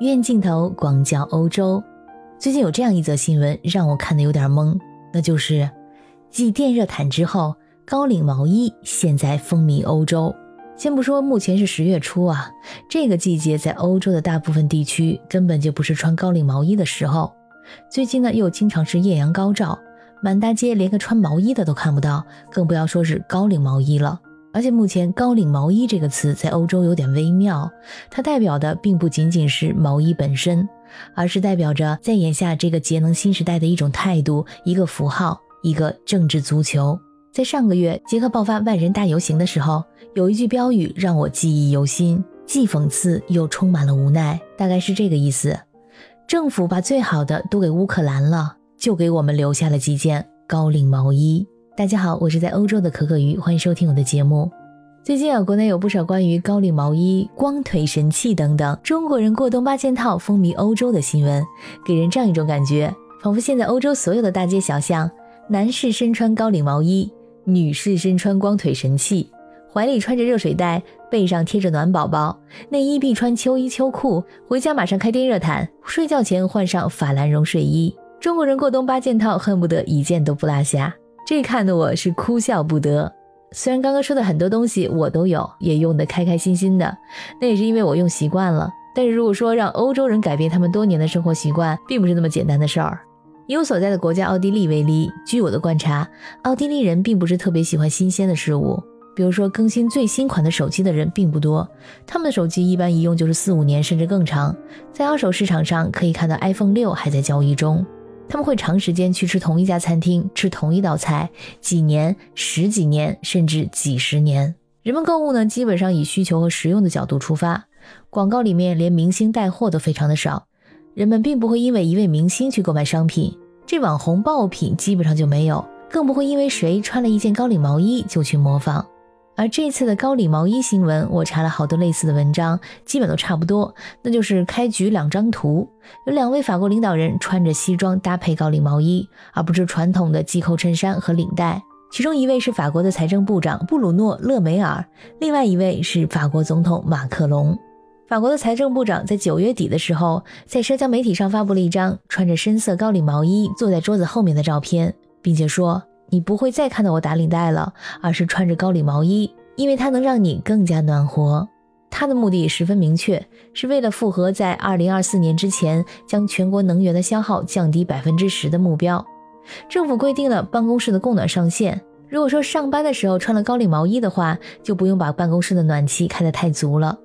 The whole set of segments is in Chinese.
院镜头广角欧洲。最近有这样一则新闻，让我看的有点懵，那就是继电热毯之后，高领毛衣现在风靡欧洲。先不说目前是十月初啊，这个季节在欧洲的大部分地区根本就不是穿高领毛衣的时候。最近呢，又经常是艳阳高照，满大街连个穿毛衣的都看不到，更不要说是高领毛衣了。而且目前“高领毛衣”这个词在欧洲有点微妙，它代表的并不仅仅是毛衣本身，而是代表着在眼下这个节能新时代的一种态度、一个符号、一个政治足球。在上个月捷克爆发万人大游行的时候，有一句标语让我记忆犹新，既讽刺又充满了无奈，大概是这个意思：政府把最好的都给乌克兰了，就给我们留下了几件高领毛衣。大家好，我是在欧洲的可可鱼，欢迎收听我的节目。最近啊，国内有不少关于高领毛衣、光腿神器等等中国人过冬八件套风靡欧洲的新闻，给人这样一种感觉，仿佛现在欧洲所有的大街小巷，男士身穿高领毛衣，女士身穿光腿神器，怀里穿着热水袋，背上贴着暖宝宝，内衣必穿秋衣秋裤，回家马上开电热毯，睡觉前换上法兰绒睡衣。中国人过冬八件套，恨不得一件都不落下。这看的我是哭笑不得。虽然刚刚说的很多东西我都有，也用得开开心心的，那也是因为我用习惯了。但是如果说让欧洲人改变他们多年的生活习惯，并不是那么简单的事儿。以我所在的国家奥地利为例，据我的观察，奥地利人并不是特别喜欢新鲜的事物。比如说，更新最新款的手机的人并不多，他们的手机一般一用就是四五年甚至更长。在二手市场上可以看到 iPhone 六还在交易中。他们会长时间去吃同一家餐厅，吃同一道菜，几年、十几年，甚至几十年。人们购物呢，基本上以需求和实用的角度出发。广告里面连明星带货都非常的少，人们并不会因为一位明星去购买商品，这网红爆品基本上就没有，更不会因为谁穿了一件高领毛衣就去模仿。而这次的高领毛衣新闻，我查了好多类似的文章，基本都差不多。那就是开局两张图，有两位法国领导人穿着西装搭配高领毛衣，而不是传统的系扣衬衫和领带。其中一位是法国的财政部长布鲁诺·勒梅尔，另外一位是法国总统马克龙。法国的财政部长在九月底的时候，在社交媒体上发布了一张穿着深色高领毛衣坐在桌子后面的照片，并且说。你不会再看到我打领带了，而是穿着高领毛衣，因为它能让你更加暖和。它的目的十分明确，是为了符合在二零二四年之前将全国能源的消耗降低百分之十的目标。政府规定了办公室的供暖上限，如果说上班的时候穿了高领毛衣的话，就不用把办公室的暖气开得太足了。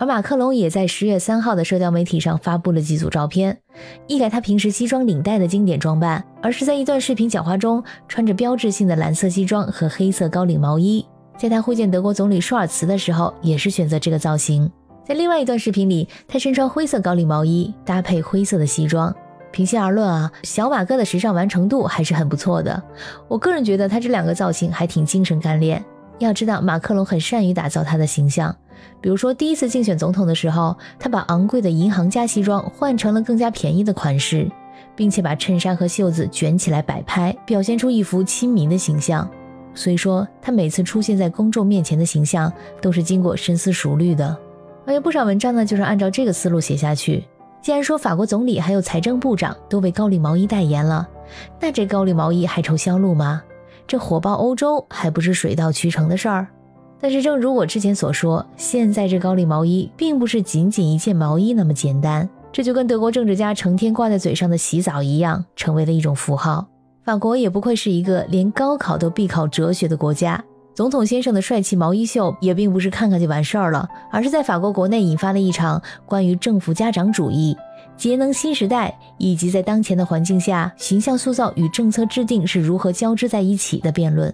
而马克龙也在十月三号的社交媒体上发布了几组照片，一改他平时西装领带的经典装扮，而是在一段视频讲话中穿着标志性的蓝色西装和黑色高领毛衣。在他会见德国总理舒尔茨的时候，也是选择这个造型。在另外一段视频里，他身穿灰色高领毛衣，搭配灰色的西装。平心而论啊，小马哥的时尚完成度还是很不错的。我个人觉得他这两个造型还挺精神干练。要知道，马克龙很善于打造他的形象。比如说，第一次竞选总统的时候，他把昂贵的银行家西装换成了更加便宜的款式，并且把衬衫和袖子卷起来摆拍，表现出一副亲民的形象。所以说，他每次出现在公众面前的形象都是经过深思熟虑的。而有不少文章呢，就是按照这个思路写下去。既然说法国总理还有财政部长都为高领毛衣代言了，那这高领毛衣还愁销路吗？这火爆欧洲还不是水到渠成的事儿？但是，正如我之前所说，现在这高领毛衣并不是仅仅一件毛衣那么简单。这就跟德国政治家成天挂在嘴上的洗澡一样，成为了一种符号。法国也不愧是一个连高考都必考哲学的国家。总统先生的帅气毛衣秀也并不是看看就完事儿了，而是在法国国内引发了一场关于政府家长主义、节能新时代以及在当前的环境下形象塑造与政策制定是如何交织在一起的辩论。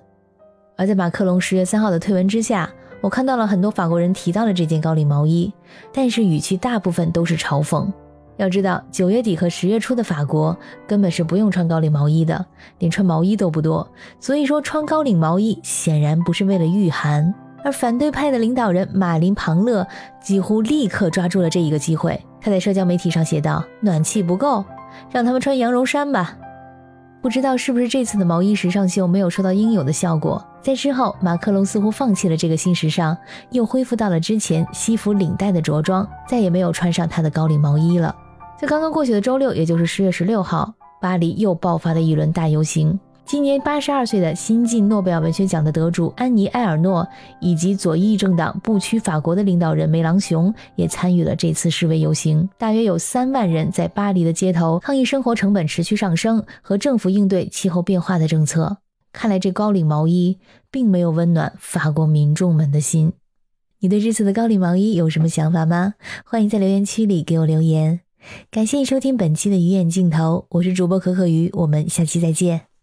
而在马克龙十月三号的推文之下，我看到了很多法国人提到了这件高领毛衣，但是语气大部分都是嘲讽。要知道，九月底和十月初的法国根本是不用穿高领毛衣的，连穿毛衣都不多。所以说，穿高领毛衣显然不是为了御寒。而反对派的领导人马林·庞勒几乎立刻抓住了这一个机会，他在社交媒体上写道：“暖气不够，让他们穿羊绒衫吧。”不知道是不是这次的毛衣时尚秀没有收到应有的效果，在之后，马克龙似乎放弃了这个新时尚，又恢复到了之前西服领带的着装，再也没有穿上他的高领毛衣了。在刚刚过去的周六，也就是十月十六号，巴黎又爆发了一轮大游行。今年八十二岁的新晋诺贝尔文学奖的得主安妮·埃尔诺，以及左翼政党不屈法国的领导人梅朗雄也参与了这次示威游行。大约有三万人在巴黎的街头抗议生活成本持续上升和政府应对气候变化的政策。看来这高领毛衣并没有温暖法国民众们的心。你对这次的高领毛衣有什么想法吗？欢迎在留言区里给我留言。感谢收听本期的鱼眼镜头，我是主播可可鱼，我们下期再见。